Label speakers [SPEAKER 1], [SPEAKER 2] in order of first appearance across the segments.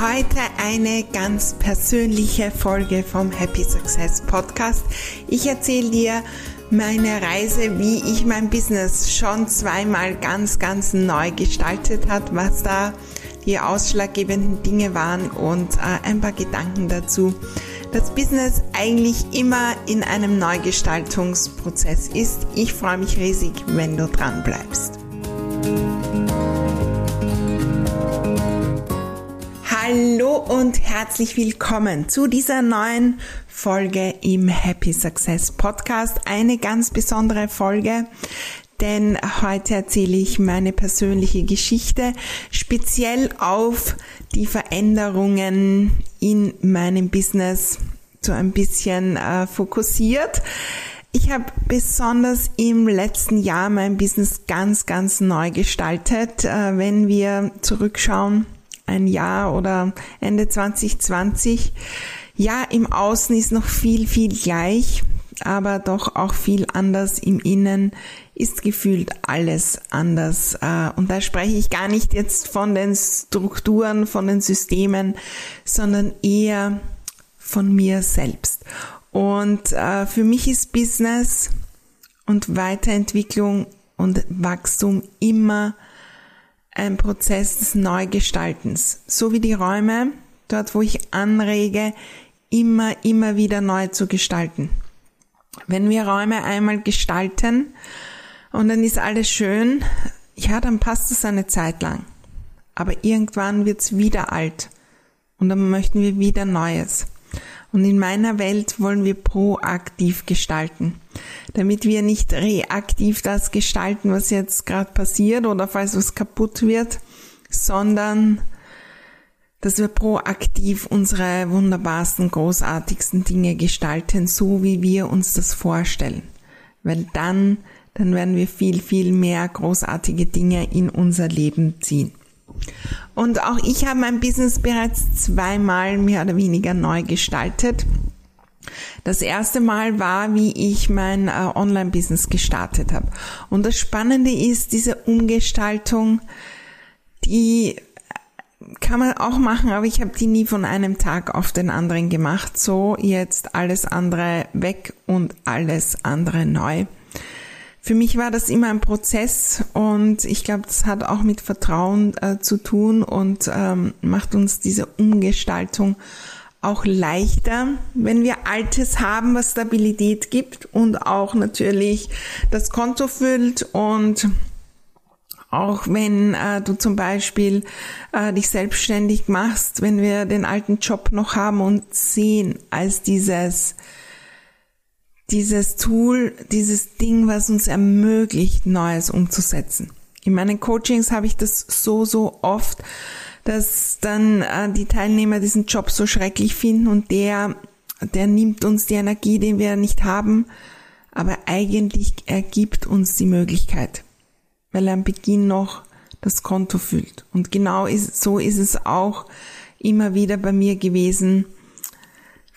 [SPEAKER 1] Heute eine ganz persönliche Folge vom Happy Success Podcast. Ich erzähle dir, meine Reise, wie ich mein Business schon zweimal ganz, ganz neu gestaltet hat, was da die ausschlaggebenden Dinge waren und äh, ein paar Gedanken dazu. Das Business eigentlich immer in einem Neugestaltungsprozess ist. Ich freue mich riesig, wenn du dran bleibst. Und herzlich willkommen zu dieser neuen Folge im Happy Success Podcast. Eine ganz besondere Folge, denn heute erzähle ich meine persönliche Geschichte speziell auf die Veränderungen in meinem Business so ein bisschen äh, fokussiert. Ich habe besonders im letzten Jahr mein Business ganz, ganz neu gestaltet. Äh, wenn wir zurückschauen, ein Jahr oder Ende 2020. Ja, im Außen ist noch viel, viel gleich, aber doch auch viel anders. Im Innen ist gefühlt alles anders. Äh, und da spreche ich gar nicht jetzt von den Strukturen, von den Systemen, sondern eher von mir selbst. Und äh, für mich ist Business und Weiterentwicklung und Wachstum immer ein Prozess des Neugestaltens. So wie die Räume, dort wo ich anrege, immer, immer wieder neu zu gestalten. Wenn wir Räume einmal gestalten und dann ist alles schön, ja, dann passt es eine Zeit lang. Aber irgendwann wird's wieder alt und dann möchten wir wieder Neues. Und in meiner Welt wollen wir proaktiv gestalten, damit wir nicht reaktiv das gestalten, was jetzt gerade passiert oder falls was kaputt wird, sondern dass wir proaktiv unsere wunderbarsten, großartigsten Dinge gestalten, so wie wir uns das vorstellen. Weil dann, dann werden wir viel, viel mehr großartige Dinge in unser Leben ziehen. Und auch ich habe mein Business bereits zweimal mehr oder weniger neu gestaltet. Das erste Mal war, wie ich mein äh, Online-Business gestartet habe. Und das Spannende ist, diese Umgestaltung, die kann man auch machen, aber ich habe die nie von einem Tag auf den anderen gemacht. So jetzt alles andere weg und alles andere neu. Für mich war das immer ein Prozess und ich glaube, das hat auch mit Vertrauen äh, zu tun und ähm, macht uns diese Umgestaltung auch leichter, wenn wir Altes haben, was Stabilität gibt und auch natürlich das Konto füllt und auch wenn äh, du zum Beispiel äh, dich selbstständig machst, wenn wir den alten Job noch haben und sehen als dieses dieses Tool, dieses Ding, was uns ermöglicht, Neues umzusetzen. In meinen Coachings habe ich das so, so oft, dass dann äh, die Teilnehmer diesen Job so schrecklich finden und der, der nimmt uns die Energie, den wir nicht haben, aber eigentlich ergibt uns die Möglichkeit, weil er am Beginn noch das Konto füllt. Und genau ist, so ist es auch immer wieder bei mir gewesen,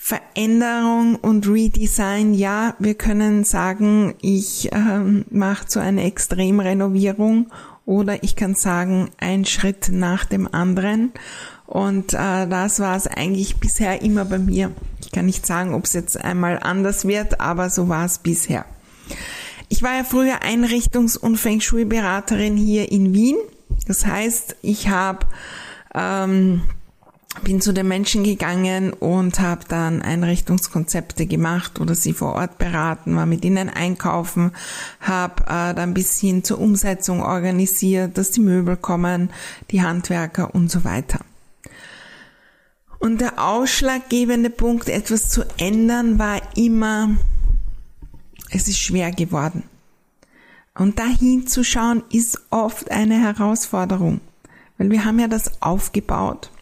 [SPEAKER 1] Veränderung und Redesign, ja, wir können sagen, ich ähm, mache so eine Extremrenovierung oder ich kann sagen, ein Schritt nach dem anderen. Und äh, das war es eigentlich bisher immer bei mir. Ich kann nicht sagen, ob es jetzt einmal anders wird, aber so war es bisher. Ich war ja früher Einrichtungs- und Feng Shui-Beraterin hier in Wien. Das heißt, ich habe ähm, bin zu den Menschen gegangen und habe dann Einrichtungskonzepte gemacht oder sie vor Ort beraten, war mit ihnen einkaufen, habe äh, dann bis hin zur Umsetzung organisiert, dass die Möbel kommen, die Handwerker und so weiter. Und der ausschlaggebende Punkt, etwas zu ändern, war immer, es ist schwer geworden. Und dahin zu schauen, ist oft eine Herausforderung, weil wir haben ja das aufgebaut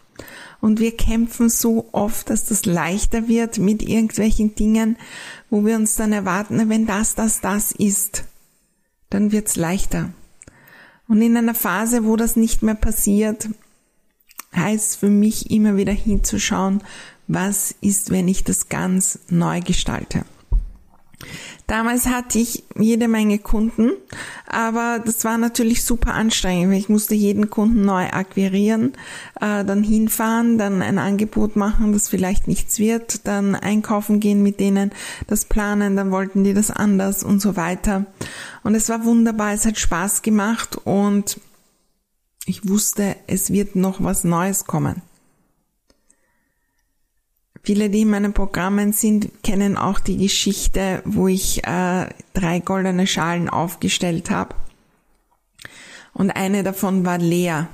[SPEAKER 1] und wir kämpfen so oft, dass das leichter wird mit irgendwelchen Dingen, wo wir uns dann erwarten, wenn das, das, das ist, dann wird's leichter. Und in einer Phase, wo das nicht mehr passiert, heißt für mich immer wieder hinzuschauen, was ist, wenn ich das ganz neu gestalte. Damals hatte ich jede Menge Kunden, aber das war natürlich super anstrengend, weil ich musste jeden Kunden neu akquirieren, äh, dann hinfahren, dann ein Angebot machen, das vielleicht nichts wird, dann einkaufen gehen mit denen, das planen, dann wollten die das anders und so weiter. Und es war wunderbar, es hat Spaß gemacht und ich wusste, es wird noch was Neues kommen. Viele, die in meinen Programmen sind, kennen auch die Geschichte, wo ich äh, drei goldene Schalen aufgestellt habe. Und eine davon war leer.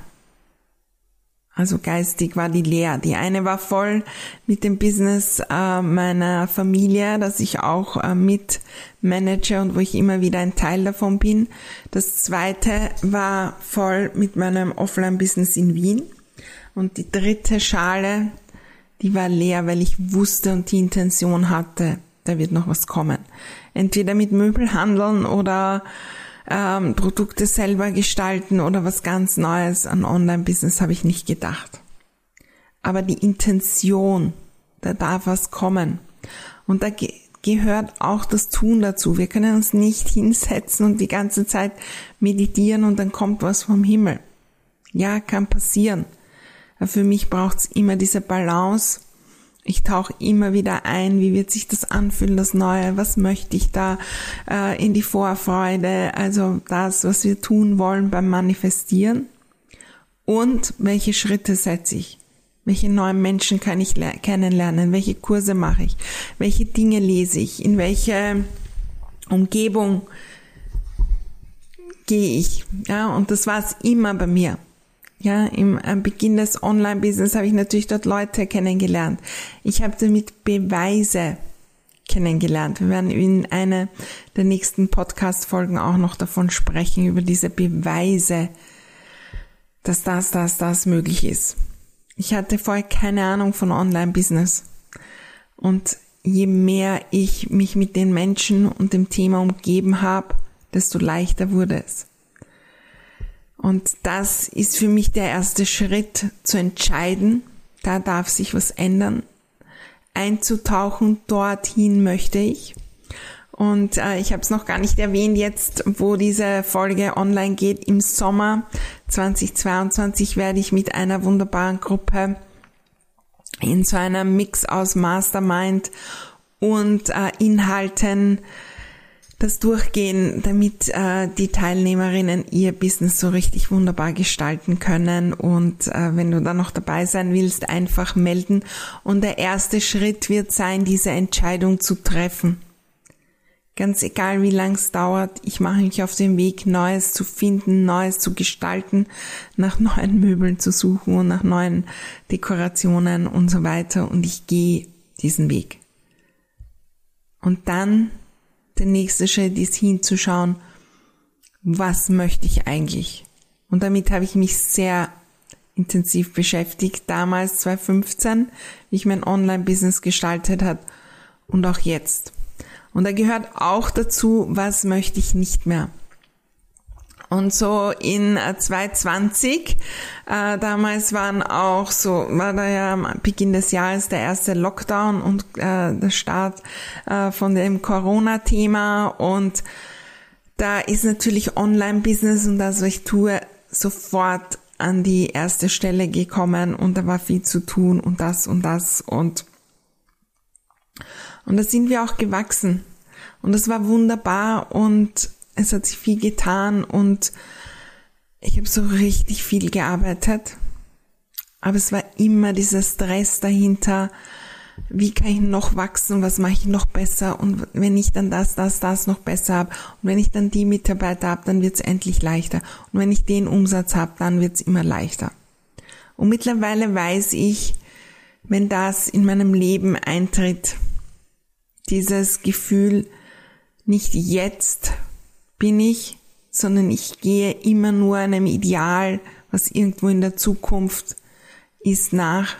[SPEAKER 1] Also geistig war die leer. Die eine war voll mit dem Business äh, meiner Familie, das ich auch äh, mit manage und wo ich immer wieder ein Teil davon bin. Das zweite war voll mit meinem Offline-Business in Wien. Und die dritte Schale die war leer, weil ich wusste und die Intention hatte, da wird noch was kommen. Entweder mit Möbel handeln oder ähm, Produkte selber gestalten oder was ganz Neues an Online-Business habe ich nicht gedacht. Aber die Intention, da darf was kommen. Und da ge gehört auch das Tun dazu. Wir können uns nicht hinsetzen und die ganze Zeit meditieren und dann kommt was vom Himmel. Ja, kann passieren. Für mich braucht's immer diese Balance. Ich tauche immer wieder ein, wie wird sich das anfühlen, das Neue, was möchte ich da äh, in die Vorfreude, also das, was wir tun wollen beim Manifestieren und welche Schritte setze ich. Welche neuen Menschen kann ich kennenlernen? Welche Kurse mache ich? Welche Dinge lese ich? In welche Umgebung gehe ich? Ja, und das war es immer bei mir. Ja, im Beginn des Online-Business habe ich natürlich dort Leute kennengelernt. Ich habe damit Beweise kennengelernt. Wir werden in einer der nächsten Podcast-Folgen auch noch davon sprechen, über diese Beweise, dass das, das, das möglich ist. Ich hatte vorher keine Ahnung von Online-Business. Und je mehr ich mich mit den Menschen und dem Thema umgeben habe, desto leichter wurde es. Und das ist für mich der erste Schritt zu entscheiden, da darf sich was ändern. Einzutauchen, dorthin möchte ich. Und äh, ich habe es noch gar nicht erwähnt jetzt, wo diese Folge online geht. Im Sommer 2022 werde ich mit einer wunderbaren Gruppe in so einer Mix aus Mastermind und äh, Inhalten das durchgehen, damit äh, die Teilnehmerinnen ihr Business so richtig wunderbar gestalten können. Und äh, wenn du da noch dabei sein willst, einfach melden. Und der erste Schritt wird sein, diese Entscheidung zu treffen. Ganz egal, wie lang es dauert, ich mache mich auf den Weg, Neues zu finden, Neues zu gestalten, nach neuen Möbeln zu suchen und nach neuen Dekorationen und so weiter. Und ich gehe diesen Weg. Und dann der nächste Schritt ist hinzuschauen, was möchte ich eigentlich? Und damit habe ich mich sehr intensiv beschäftigt, damals 2015, wie ich mein Online-Business gestaltet hat und auch jetzt. Und da gehört auch dazu, was möchte ich nicht mehr. Und so in 2020, äh, äh, damals waren auch so, war da ja am Beginn des Jahres der erste Lockdown und äh, der Start äh, von dem Corona-Thema. Und da ist natürlich Online-Business und das, was ich tue, sofort an die erste Stelle gekommen und da war viel zu tun und das und das und und da sind wir auch gewachsen. Und das war wunderbar und es hat sich viel getan und ich habe so richtig viel gearbeitet. Aber es war immer dieser Stress dahinter, wie kann ich noch wachsen, was mache ich noch besser und wenn ich dann das, das, das noch besser habe und wenn ich dann die Mitarbeiter habe, dann wird es endlich leichter und wenn ich den Umsatz habe, dann wird es immer leichter. Und mittlerweile weiß ich, wenn das in meinem Leben eintritt, dieses Gefühl, nicht jetzt bin ich, sondern ich gehe immer nur einem Ideal, was irgendwo in der Zukunft ist, nach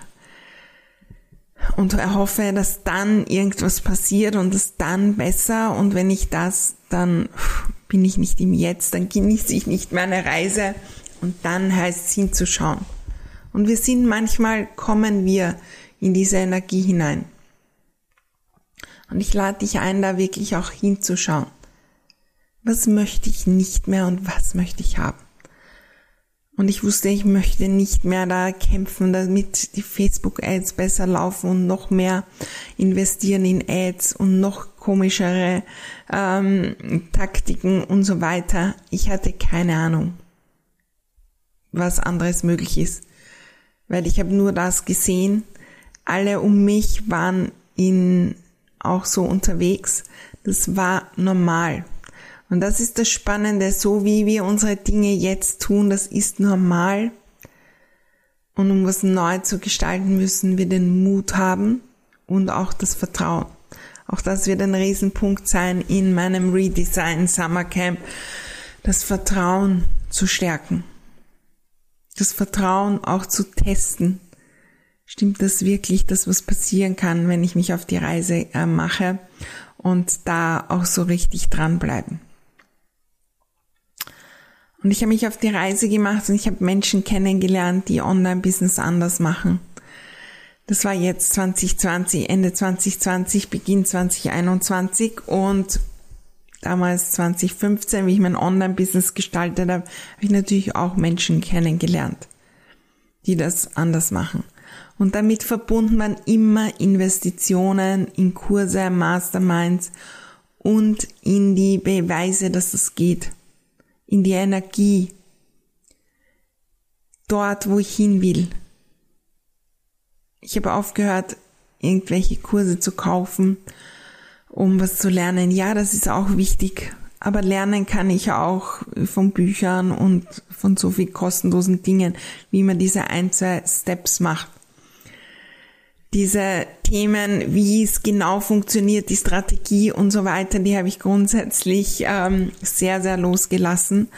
[SPEAKER 1] und erhoffe, dass dann irgendwas passiert und es dann besser und wenn ich das, dann bin ich nicht im Jetzt, dann genieße ich nicht meine Reise und dann heißt es hinzuschauen. Und wir sind manchmal, kommen wir in diese Energie hinein. Und ich lade dich ein, da wirklich auch hinzuschauen. Was möchte ich nicht mehr und was möchte ich haben? Und ich wusste, ich möchte nicht mehr da kämpfen, damit die Facebook-Ads besser laufen und noch mehr investieren in Ads und noch komischere ähm, Taktiken und so weiter. Ich hatte keine Ahnung, was anderes möglich ist, weil ich habe nur das gesehen. Alle um mich waren in auch so unterwegs. Das war normal. Und das ist das Spannende, so wie wir unsere Dinge jetzt tun, das ist normal. Und um was neu zu gestalten, müssen wir den Mut haben und auch das Vertrauen. Auch das wird ein Riesenpunkt sein in meinem Redesign Summer Camp, das Vertrauen zu stärken. Das Vertrauen auch zu testen. Stimmt das wirklich, dass was passieren kann, wenn ich mich auf die Reise äh, mache und da auch so richtig dranbleiben? Und ich habe mich auf die Reise gemacht und ich habe Menschen kennengelernt, die Online-Business anders machen. Das war jetzt 2020, Ende 2020, Beginn 2021 und damals 2015, wie ich mein Online-Business gestaltet habe, habe ich natürlich auch Menschen kennengelernt, die das anders machen. Und damit verbunden man immer Investitionen in Kurse, Masterminds und in die Beweise, dass es geht in die Energie, dort, wo ich hin will. Ich habe aufgehört, irgendwelche Kurse zu kaufen, um was zu lernen. Ja, das ist auch wichtig, aber lernen kann ich auch von Büchern und von so viel kostenlosen Dingen, wie man diese ein, zwei Steps macht diese Themen, wie es genau funktioniert, die Strategie und so weiter, die habe ich grundsätzlich ähm, sehr, sehr losgelassen.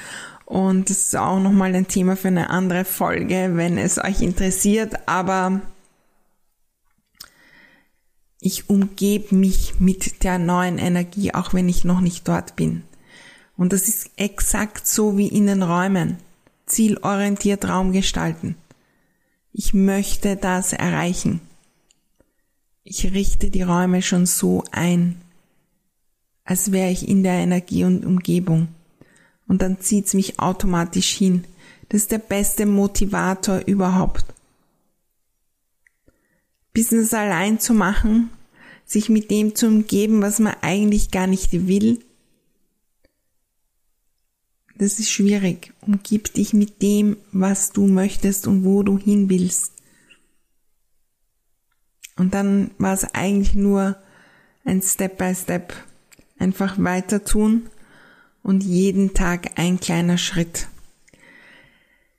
[SPEAKER 1] Und das ist auch nochmal ein Thema für eine andere Folge, wenn es euch interessiert. Aber ich umgebe mich mit der neuen Energie, auch wenn ich noch nicht dort bin. Und das ist exakt so wie in den Räumen. Zielorientiert Raum gestalten. Ich möchte das erreichen ich richte die Räume schon so ein, als wäre ich in der Energie und Umgebung. Und dann zieht's mich automatisch hin. Das ist der beste Motivator überhaupt. Business allein zu machen, sich mit dem zu umgeben, was man eigentlich gar nicht will, das ist schwierig. Umgib dich mit dem, was du möchtest und wo du hin willst. Und dann war es eigentlich nur ein Step by Step. Einfach weiter tun und jeden Tag ein kleiner Schritt.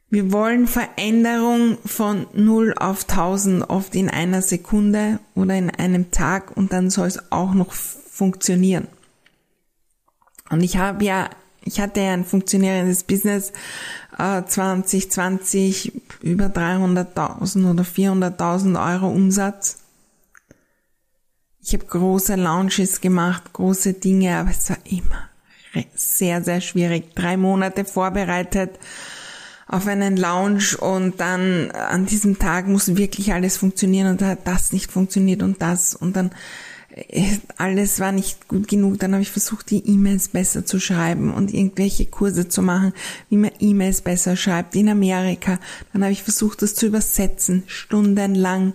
[SPEAKER 1] Wir wollen Veränderung von 0 auf 1000 oft in einer Sekunde oder in einem Tag und dann soll es auch noch funktionieren. Und ich habe ja, ich hatte ja ein funktionierendes Business äh, 2020 über 300.000 oder 400.000 Euro Umsatz ich habe große Launches gemacht, große Dinge, aber es war immer sehr, sehr schwierig. Drei Monate vorbereitet auf einen Launch und dann an diesem Tag muss wirklich alles funktionieren und da hat das nicht funktioniert und das und dann äh, alles war nicht gut genug. Dann habe ich versucht, die E-Mails besser zu schreiben und irgendwelche Kurse zu machen, wie man E-Mails besser schreibt in Amerika. Dann habe ich versucht, das zu übersetzen, stundenlang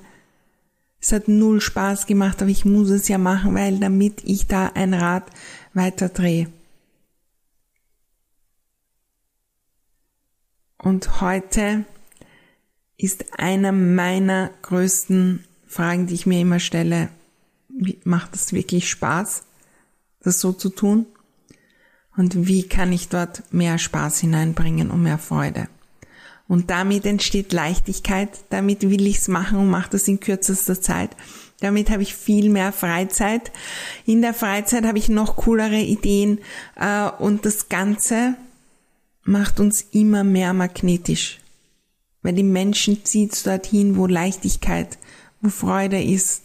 [SPEAKER 1] es hat null Spaß gemacht, aber ich muss es ja machen, weil damit ich da ein Rad weiter drehe. Und heute ist einer meiner größten Fragen, die ich mir immer stelle. Wie, macht es wirklich Spaß, das so zu tun? Und wie kann ich dort mehr Spaß hineinbringen und mehr Freude? Und damit entsteht Leichtigkeit, damit will ich's machen und mache das in kürzester Zeit. Damit habe ich viel mehr Freizeit. In der Freizeit habe ich noch coolere Ideen äh, und das Ganze macht uns immer mehr magnetisch. Weil die Menschen zieht dorthin, wo Leichtigkeit, wo Freude ist,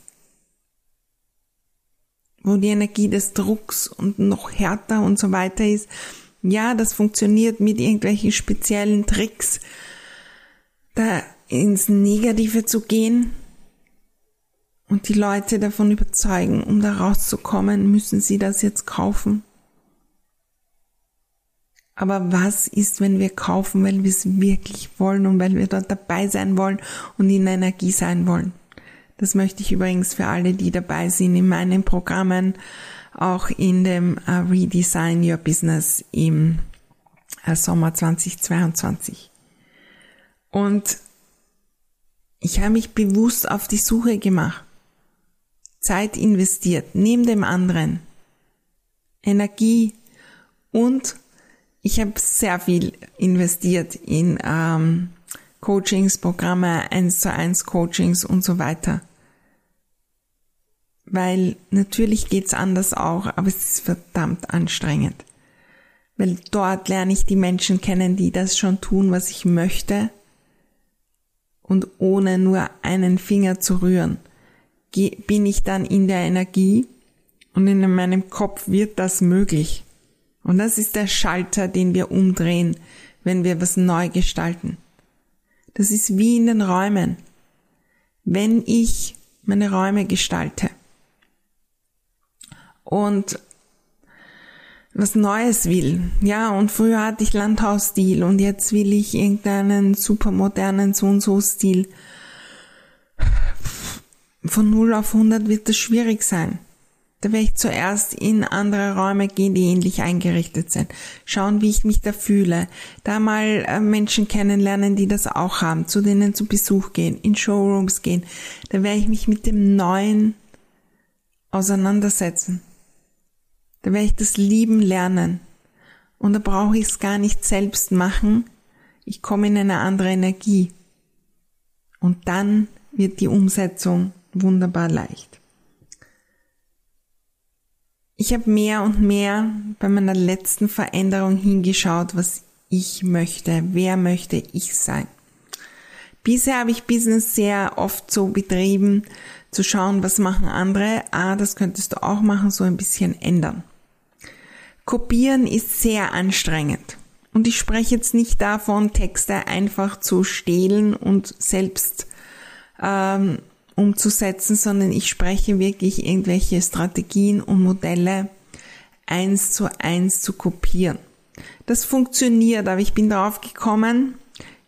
[SPEAKER 1] wo die Energie des Drucks und noch härter und so weiter ist. Ja, das funktioniert mit irgendwelchen speziellen Tricks, da ins Negative zu gehen und die Leute davon überzeugen, um da rauszukommen, müssen sie das jetzt kaufen. Aber was ist, wenn wir kaufen, weil wir es wirklich wollen und weil wir dort dabei sein wollen und in Energie sein wollen? Das möchte ich übrigens für alle, die dabei sind in meinen Programmen, auch in dem uh, Redesign Your Business im uh, Sommer 2022. Und ich habe mich bewusst auf die Suche gemacht, Zeit investiert, neben dem anderen, Energie und ich habe sehr viel investiert in ähm, Coachings, Programme, eins zu eins Coachings und so weiter. Weil natürlich geht's anders auch, aber es ist verdammt anstrengend. Weil dort lerne ich die Menschen kennen, die das schon tun, was ich möchte. Und ohne nur einen Finger zu rühren, bin ich dann in der Energie und in meinem Kopf wird das möglich. Und das ist der Schalter, den wir umdrehen, wenn wir was neu gestalten. Das ist wie in den Räumen. Wenn ich meine Räume gestalte und was Neues will. Ja, und früher hatte ich Landhausstil und jetzt will ich irgendeinen supermodernen so und so Stil. Von 0 auf 100 wird das schwierig sein. Da werde ich zuerst in andere Räume gehen, die ähnlich eingerichtet sind. Schauen, wie ich mich da fühle. Da mal äh, Menschen kennenlernen, die das auch haben, zu denen zu Besuch gehen, in Showrooms gehen. Da werde ich mich mit dem Neuen auseinandersetzen. Da werde ich das Lieben lernen. Und da brauche ich es gar nicht selbst machen. Ich komme in eine andere Energie. Und dann wird die Umsetzung wunderbar leicht. Ich habe mehr und mehr bei meiner letzten Veränderung hingeschaut, was ich möchte, wer möchte ich sein. Bisher habe ich Business sehr oft so betrieben, zu schauen, was machen andere. Ah, das könntest du auch machen, so ein bisschen ändern. Kopieren ist sehr anstrengend. Und ich spreche jetzt nicht davon, Texte einfach zu stehlen und selbst ähm, umzusetzen, sondern ich spreche wirklich irgendwelche Strategien und Modelle eins zu eins zu kopieren. Das funktioniert, aber ich bin drauf gekommen,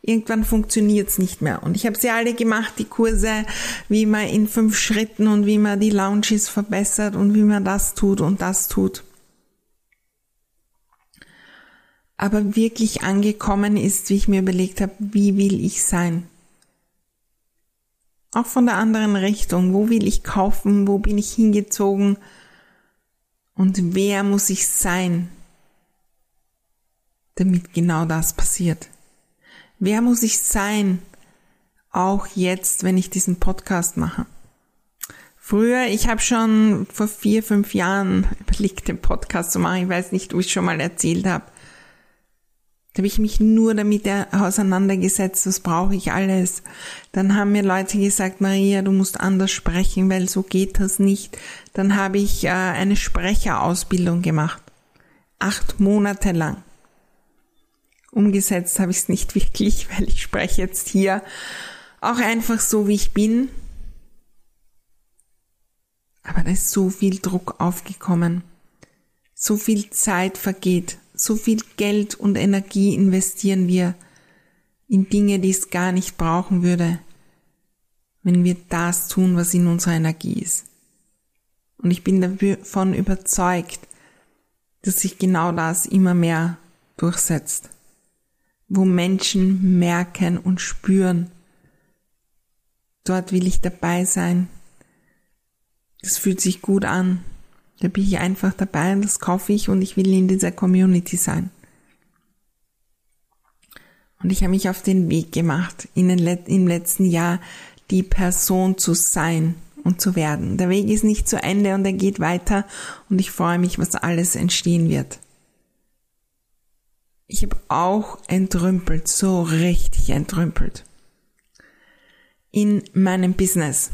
[SPEAKER 1] irgendwann funktioniert es nicht mehr. Und ich habe sie alle gemacht, die Kurse, wie man in fünf Schritten und wie man die Launches verbessert und wie man das tut und das tut. Aber wirklich angekommen ist, wie ich mir überlegt habe, wie will ich sein? Auch von der anderen Richtung. Wo will ich kaufen? Wo bin ich hingezogen? Und wer muss ich sein, damit genau das passiert? Wer muss ich sein, auch jetzt, wenn ich diesen Podcast mache? Früher, ich habe schon vor vier, fünf Jahren überlegt, den Podcast zu machen. Ich weiß nicht, ob ich schon mal erzählt habe. Da habe ich mich nur damit auseinandergesetzt, was brauche ich alles. Dann haben mir Leute gesagt, Maria, du musst anders sprechen, weil so geht das nicht. Dann habe ich äh, eine Sprecherausbildung gemacht. Acht Monate lang. Umgesetzt habe ich es nicht wirklich, weil ich spreche jetzt hier auch einfach so, wie ich bin. Aber da ist so viel Druck aufgekommen. So viel Zeit vergeht so viel Geld und Energie investieren wir in Dinge, die es gar nicht brauchen würde, wenn wir das tun, was in unserer Energie ist. Und ich bin davon überzeugt, dass sich genau das immer mehr durchsetzt, wo Menschen merken und spüren, Dort will ich dabei sein. Das fühlt sich gut an. Da bin ich einfach dabei und das kaufe ich und ich will in dieser Community sein. Und ich habe mich auf den Weg gemacht, in den, im letzten Jahr die Person zu sein und zu werden. Der Weg ist nicht zu Ende und er geht weiter und ich freue mich, was alles entstehen wird. Ich habe auch entrümpelt, so richtig entrümpelt. In meinem Business.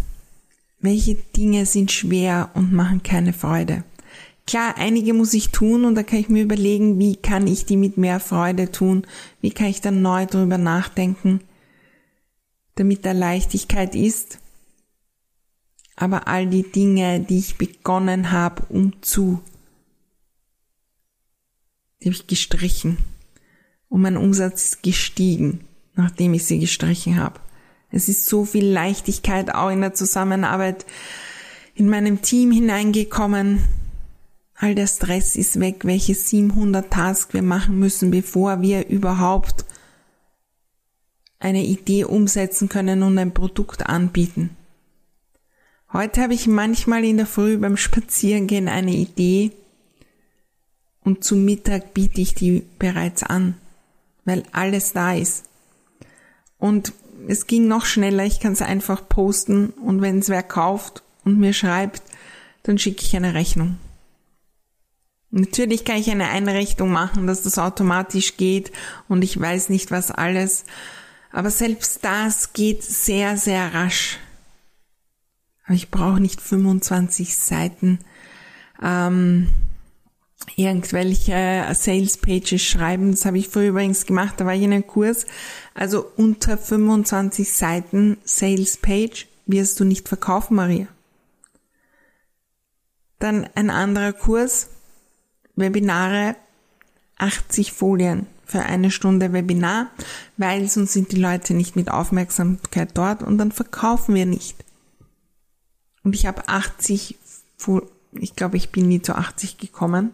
[SPEAKER 1] Welche Dinge sind schwer und machen keine Freude? Klar, einige muss ich tun und da kann ich mir überlegen, wie kann ich die mit mehr Freude tun? Wie kann ich dann neu drüber nachdenken, damit da Leichtigkeit ist? Aber all die Dinge, die ich begonnen habe, um zu, die habe ich gestrichen. Und mein Umsatz ist gestiegen, nachdem ich sie gestrichen habe. Es ist so viel Leichtigkeit auch in der Zusammenarbeit in meinem Team hineingekommen. All der Stress ist weg, welche 700 Tasks wir machen müssen, bevor wir überhaupt eine Idee umsetzen können und ein Produkt anbieten. Heute habe ich manchmal in der Früh beim Spazierengehen eine Idee und zum Mittag biete ich die bereits an, weil alles da ist. Und es ging noch schneller, ich kann es einfach posten und wenn es wer kauft und mir schreibt, dann schicke ich eine Rechnung. Natürlich kann ich eine Einrichtung machen, dass das automatisch geht und ich weiß nicht was alles, aber selbst das geht sehr, sehr rasch. Aber ich brauche nicht 25 Seiten ähm, irgendwelche Sales Pages schreiben. Das habe ich früher übrigens gemacht, da war ich in einem Kurs. Also unter 25 Seiten Sales Page wirst du nicht verkaufen, Maria. Dann ein anderer Kurs, Webinare, 80 Folien für eine Stunde Webinar, weil sonst sind die Leute nicht mit Aufmerksamkeit dort und dann verkaufen wir nicht. Und ich habe 80 Folien ich glaube, ich bin nie zu 80 gekommen,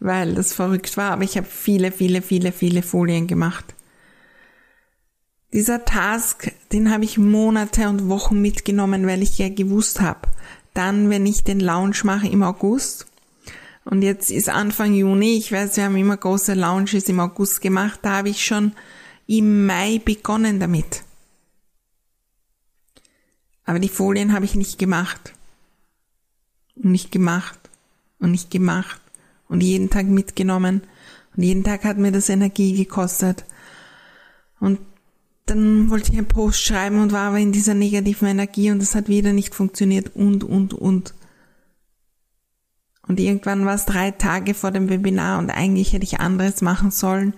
[SPEAKER 1] weil das verrückt war, aber ich habe viele, viele, viele, viele Folien gemacht. Dieser Task, den habe ich Monate und Wochen mitgenommen, weil ich ja gewusst habe, dann, wenn ich den Lounge mache im August, und jetzt ist Anfang Juni, ich weiß, wir haben immer große Lounges im August gemacht, da habe ich schon im Mai begonnen damit. Aber die Folien habe ich nicht gemacht und nicht gemacht und nicht gemacht und jeden Tag mitgenommen und jeden Tag hat mir das Energie gekostet. Und dann wollte ich einen Post schreiben und war aber in dieser negativen Energie und das hat wieder nicht funktioniert und, und, und. Und irgendwann war es drei Tage vor dem Webinar und eigentlich hätte ich anderes machen sollen.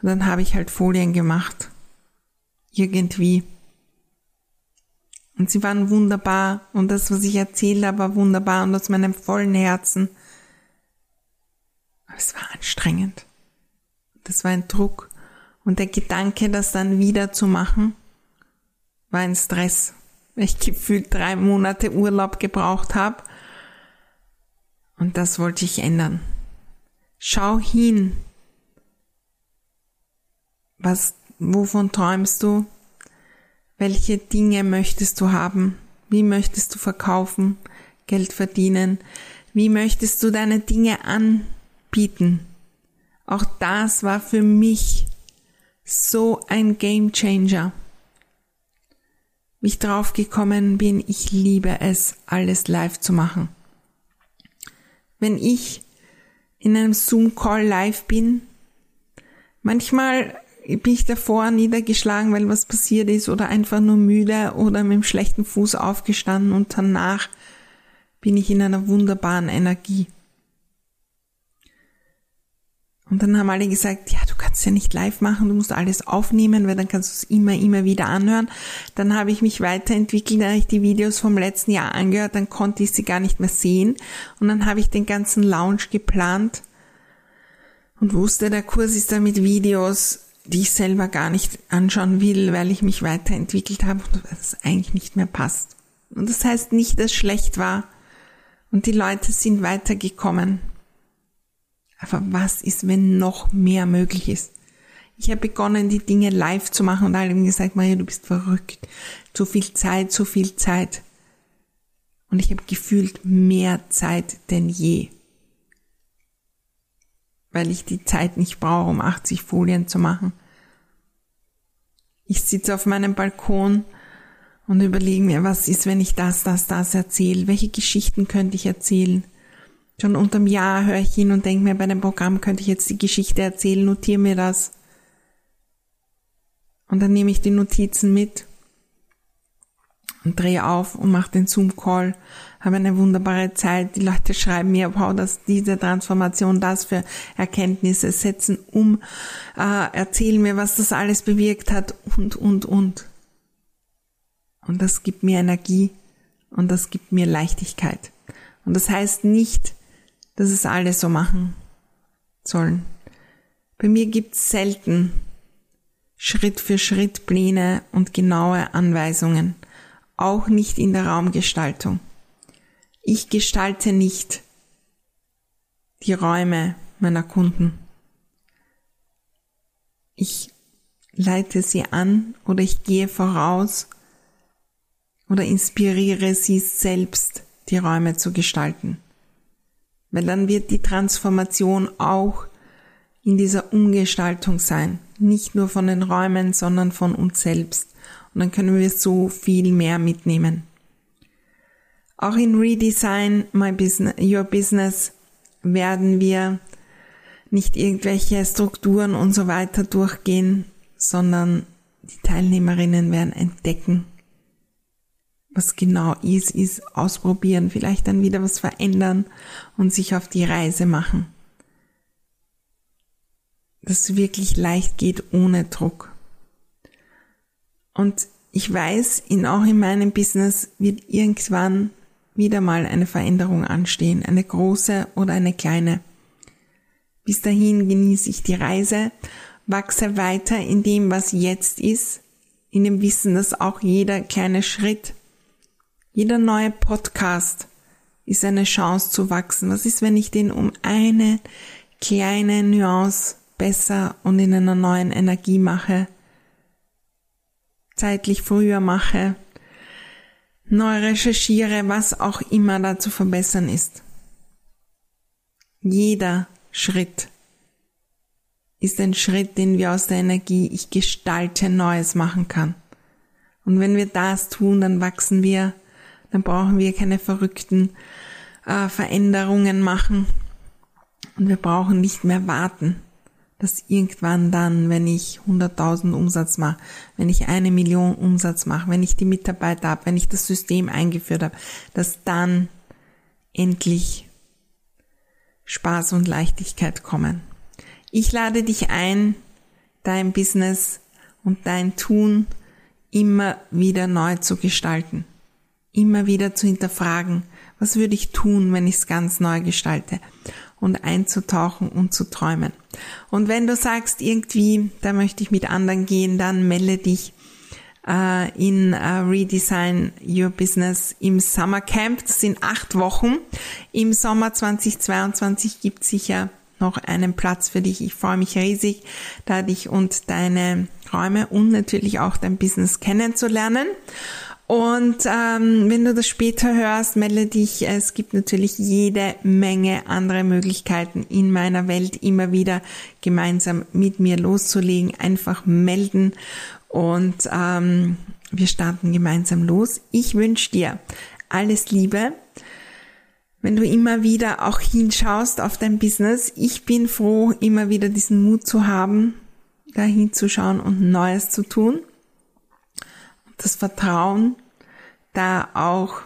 [SPEAKER 1] Und dann habe ich halt Folien gemacht. Irgendwie. Und sie waren wunderbar und das, was ich erzählt habe, war wunderbar und aus meinem vollen Herzen. Aber es war anstrengend. Das war ein Druck. Und der Gedanke, das dann wieder zu machen, war ein Stress, weil ich gefühlt drei Monate Urlaub gebraucht habe. Und das wollte ich ändern. Schau hin. Was, wovon träumst du? Welche Dinge möchtest du haben? Wie möchtest du verkaufen, Geld verdienen? Wie möchtest du deine Dinge anbieten? Auch das war für mich so ein Game Changer. Wie ich drauf gekommen bin, ich liebe es, alles live zu machen. Wenn ich in einem Zoom-Call live bin, manchmal bin ich davor niedergeschlagen, weil was passiert ist oder einfach nur müde oder mit dem schlechten Fuß aufgestanden und danach bin ich in einer wunderbaren Energie. Und dann haben alle gesagt, ja, du kannst ja nicht live machen, du musst alles aufnehmen, weil dann kannst du es immer, immer wieder anhören. Dann habe ich mich weiterentwickelt, dann habe ich die Videos vom letzten Jahr angehört, dann konnte ich sie gar nicht mehr sehen. Und dann habe ich den ganzen Lounge geplant und wusste, der Kurs ist da mit Videos die ich selber gar nicht anschauen will, weil ich mich weiterentwickelt habe und es eigentlich nicht mehr passt. Und das heißt nicht, dass es schlecht war und die Leute sind weitergekommen. Aber was ist, wenn noch mehr möglich ist? Ich habe begonnen, die Dinge live zu machen und alle haben gesagt, Maria, du bist verrückt. Zu viel Zeit, zu viel Zeit. Und ich habe gefühlt mehr Zeit denn je. Weil ich die Zeit nicht brauche, um 80 Folien zu machen. Ich sitze auf meinem Balkon und überlege mir, was ist, wenn ich das, das, das erzähle? Welche Geschichten könnte ich erzählen? Schon unterm Jahr höre ich hin und denke mir, bei dem Programm könnte ich jetzt die Geschichte erzählen, notiere mir das. Und dann nehme ich die Notizen mit und drehe auf und mache den Zoom-Call, habe eine wunderbare Zeit. Die Leute schreiben mir, wow, dass diese Transformation, das für Erkenntnisse setzen um, äh, erzählen mir, was das alles bewirkt hat und, und, und. Und das gibt mir Energie und das gibt mir Leichtigkeit. Und das heißt nicht, dass es alle so machen sollen. Bei mir gibt es selten Schritt für Schritt Pläne und genaue Anweisungen, auch nicht in der Raumgestaltung. Ich gestalte nicht die Räume meiner Kunden. Ich leite sie an oder ich gehe voraus oder inspiriere sie selbst, die Räume zu gestalten. Weil dann wird die Transformation auch in dieser Umgestaltung sein. Nicht nur von den Räumen, sondern von uns selbst. Und dann können wir so viel mehr mitnehmen. Auch in Redesign My Business, Your Business werden wir nicht irgendwelche Strukturen und so weiter durchgehen, sondern die Teilnehmerinnen werden entdecken, was genau ist, ist ausprobieren, vielleicht dann wieder was verändern und sich auf die Reise machen. Dass es wirklich leicht geht ohne Druck. Und ich weiß, in, auch in meinem Business wird irgendwann wieder mal eine Veränderung anstehen, eine große oder eine kleine. Bis dahin genieße ich die Reise, wachse weiter in dem, was jetzt ist, in dem Wissen, dass auch jeder kleine Schritt jeder neue Podcast ist eine Chance zu wachsen. Was ist, wenn ich den um eine kleine Nuance besser und in einer neuen Energie mache, zeitlich früher mache, neu recherchiere, was auch immer da zu verbessern ist. Jeder Schritt ist ein Schritt, den wir aus der Energie ich gestalte Neues machen kann. Und wenn wir das tun, dann wachsen wir dann brauchen wir keine verrückten äh, Veränderungen machen. Und wir brauchen nicht mehr warten, dass irgendwann dann, wenn ich 100.000 Umsatz mache, wenn ich eine Million Umsatz mache, wenn ich die Mitarbeiter habe, wenn ich das System eingeführt habe, dass dann endlich Spaß und Leichtigkeit kommen. Ich lade dich ein, dein Business und dein Tun immer wieder neu zu gestalten immer wieder zu hinterfragen, was würde ich tun, wenn ich es ganz neu gestalte und einzutauchen und zu träumen. Und wenn du sagst, irgendwie, da möchte ich mit anderen gehen, dann melde dich äh, in äh, Redesign Your Business im Summer Camp. Das sind acht Wochen. Im Sommer 2022 gibt sicher noch einen Platz für dich. Ich freue mich riesig, da dich und deine Räume und natürlich auch dein Business kennenzulernen. Und ähm, wenn du das später hörst, melde dich. Es gibt natürlich jede Menge andere Möglichkeiten in meiner Welt immer wieder gemeinsam mit mir loszulegen. Einfach melden und ähm, wir starten gemeinsam los. Ich wünsche dir alles Liebe. Wenn du immer wieder auch hinschaust auf dein Business, ich bin froh, immer wieder diesen Mut zu haben, da hinzuschauen und Neues zu tun. Das Vertrauen, da auch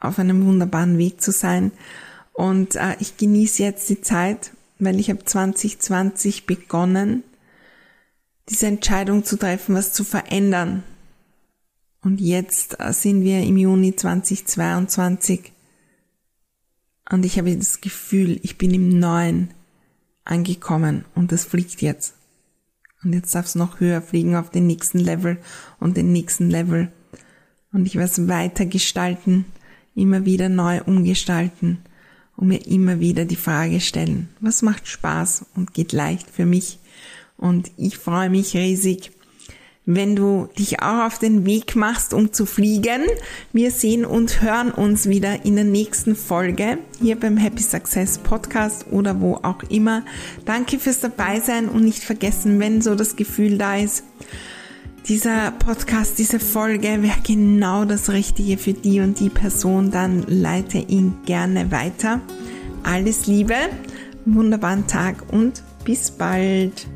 [SPEAKER 1] auf einem wunderbaren Weg zu sein. Und äh, ich genieße jetzt die Zeit, weil ich habe 2020 begonnen, diese Entscheidung zu treffen, was zu verändern. Und jetzt äh, sind wir im Juni 2022 und ich habe das Gefühl, ich bin im Neuen angekommen und das fliegt jetzt. Und jetzt darf es noch höher fliegen auf den nächsten Level und den nächsten Level und ich es weiter gestalten, immer wieder neu umgestalten und mir immer wieder die Frage stellen, was macht Spaß und geht leicht für mich Und ich freue mich riesig, wenn du dich auch auf den Weg machst, um zu fliegen. Wir sehen und hören uns wieder in der nächsten Folge hier beim Happy Success Podcast oder wo auch immer. Danke fürs Dabeisein und nicht vergessen, wenn so das Gefühl da ist, dieser Podcast, diese Folge wäre genau das Richtige für die und die Person, dann leite ihn gerne weiter. Alles Liebe, wunderbaren Tag und bis bald.